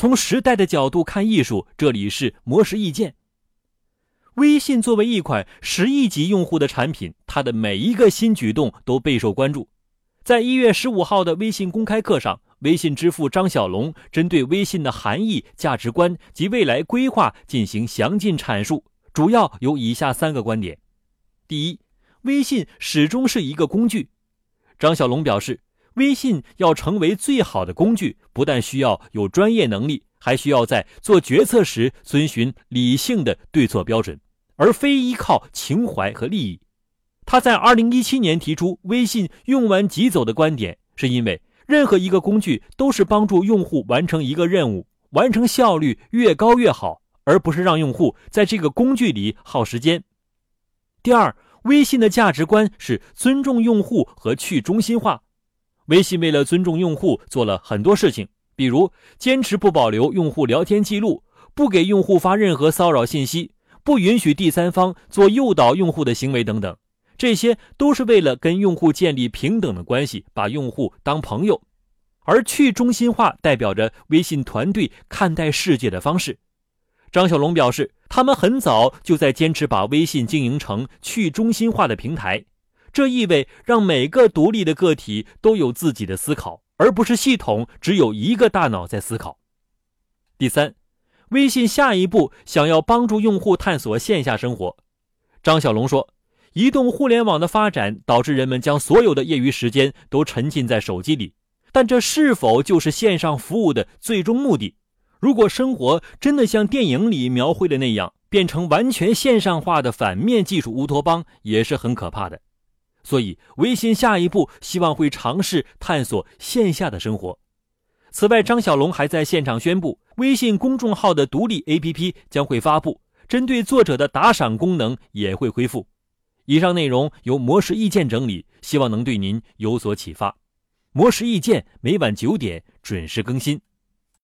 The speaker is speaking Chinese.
从时代的角度看艺术，这里是魔石意见。微信作为一款十亿级用户的产品，它的每一个新举动都备受关注。在一月十五号的微信公开课上，微信之父张小龙针对微信的含义、价值观及未来规划进行详尽阐述，主要有以下三个观点：第一，微信始终是一个工具。张小龙表示。微信要成为最好的工具，不但需要有专业能力，还需要在做决策时遵循理性的对错标准，而非依靠情怀和利益。他在二零一七年提出“微信用完即走”的观点，是因为任何一个工具都是帮助用户完成一个任务，完成效率越高越好，而不是让用户在这个工具里耗时间。第二，微信的价值观是尊重用户和去中心化。微信为了尊重用户，做了很多事情，比如坚持不保留用户聊天记录，不给用户发任何骚扰信息，不允许第三方做诱导用户的行为等等。这些都是为了跟用户建立平等的关系，把用户当朋友。而去中心化代表着微信团队看待世界的方式。张小龙表示，他们很早就在坚持把微信经营成去中心化的平台。这意味让每个独立的个体都有自己的思考，而不是系统只有一个大脑在思考。第三，微信下一步想要帮助用户探索线下生活。张小龙说：“移动互联网的发展导致人们将所有的业余时间都沉浸在手机里，但这是否就是线上服务的最终目的？如果生活真的像电影里描绘的那样，变成完全线上化的反面技术乌托邦，也是很可怕的。”所以，微信下一步希望会尝试探索线下的生活。此外，张小龙还在现场宣布，微信公众号的独立 APP 将会发布，针对作者的打赏功能也会恢复。以上内容由魔石意见整理，希望能对您有所启发。魔石意见每晚九点准时更新。